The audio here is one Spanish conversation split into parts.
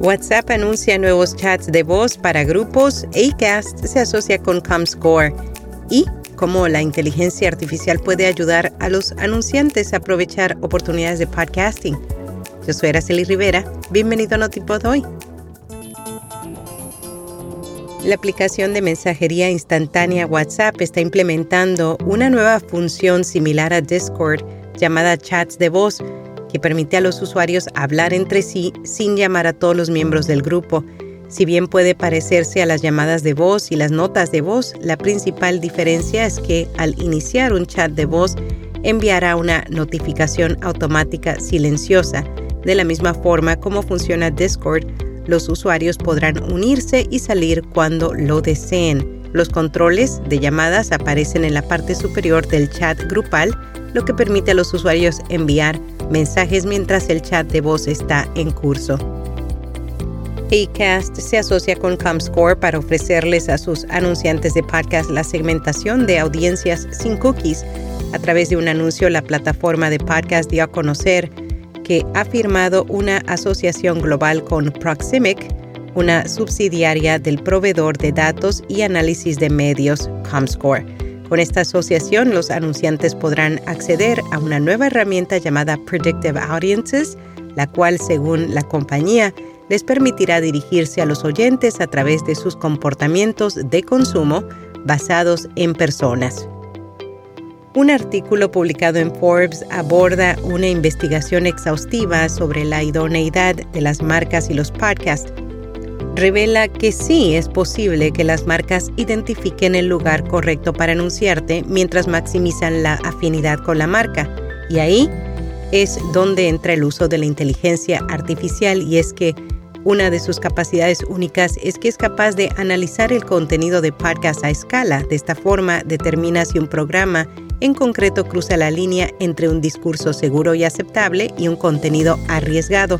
WhatsApp anuncia nuevos chats de voz para grupos, Acast se asocia con Comscore y cómo la inteligencia artificial puede ayudar a los anunciantes a aprovechar oportunidades de podcasting. Yo soy Araceli Rivera, bienvenido a Notipod hoy. La aplicación de mensajería instantánea WhatsApp está implementando una nueva función similar a Discord llamada chats de voz que permite a los usuarios hablar entre sí sin llamar a todos los miembros del grupo. Si bien puede parecerse a las llamadas de voz y las notas de voz, la principal diferencia es que al iniciar un chat de voz enviará una notificación automática silenciosa. De la misma forma como funciona Discord, los usuarios podrán unirse y salir cuando lo deseen. Los controles de llamadas aparecen en la parte superior del chat grupal, lo que permite a los usuarios enviar mensajes mientras el chat de voz está en curso. Acast se asocia con Comscore para ofrecerles a sus anunciantes de podcast la segmentación de audiencias sin cookies. A través de un anuncio, la plataforma de podcast dio a conocer que ha firmado una asociación global con Proximic, una subsidiaria del proveedor de datos y análisis de medios Comscore. Con esta asociación, los anunciantes podrán acceder a una nueva herramienta llamada Predictive Audiences, la cual, según la compañía, les permitirá dirigirse a los oyentes a través de sus comportamientos de consumo basados en personas. Un artículo publicado en Forbes aborda una investigación exhaustiva sobre la idoneidad de las marcas y los podcasts revela que sí es posible que las marcas identifiquen el lugar correcto para anunciarte mientras maximizan la afinidad con la marca. Y ahí es donde entra el uso de la inteligencia artificial y es que una de sus capacidades únicas es que es capaz de analizar el contenido de podcast a escala. De esta forma determina si un programa en concreto cruza la línea entre un discurso seguro y aceptable y un contenido arriesgado.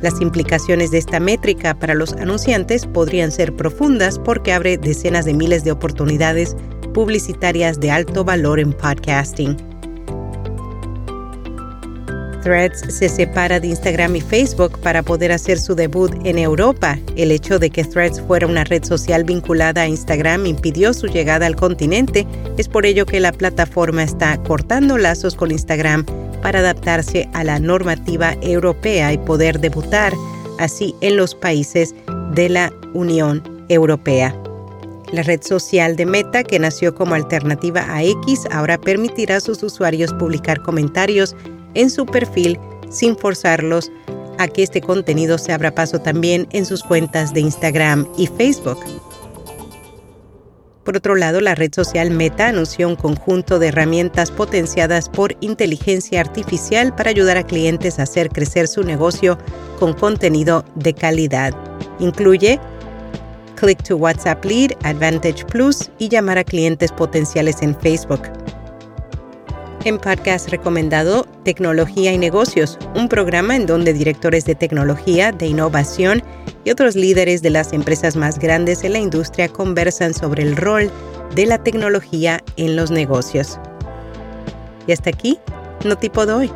Las implicaciones de esta métrica para los anunciantes podrían ser profundas porque abre decenas de miles de oportunidades publicitarias de alto valor en podcasting. Threads se separa de Instagram y Facebook para poder hacer su debut en Europa. El hecho de que Threads fuera una red social vinculada a Instagram impidió su llegada al continente. Es por ello que la plataforma está cortando lazos con Instagram para adaptarse a la normativa europea y poder debutar así en los países de la Unión Europea. La red social de Meta, que nació como alternativa a X, ahora permitirá a sus usuarios publicar comentarios en su perfil sin forzarlos a que este contenido se abra paso también en sus cuentas de Instagram y Facebook. Por otro lado, la red social Meta anunció un conjunto de herramientas potenciadas por inteligencia artificial para ayudar a clientes a hacer crecer su negocio con contenido de calidad. Incluye Click to WhatsApp Lead, Advantage Plus y llamar a clientes potenciales en Facebook. En podcast recomendado Tecnología y Negocios, un programa en donde directores de tecnología, de innovación y otros líderes de las empresas más grandes en la industria conversan sobre el rol de la tecnología en los negocios. Y hasta aquí, no tipo de hoy.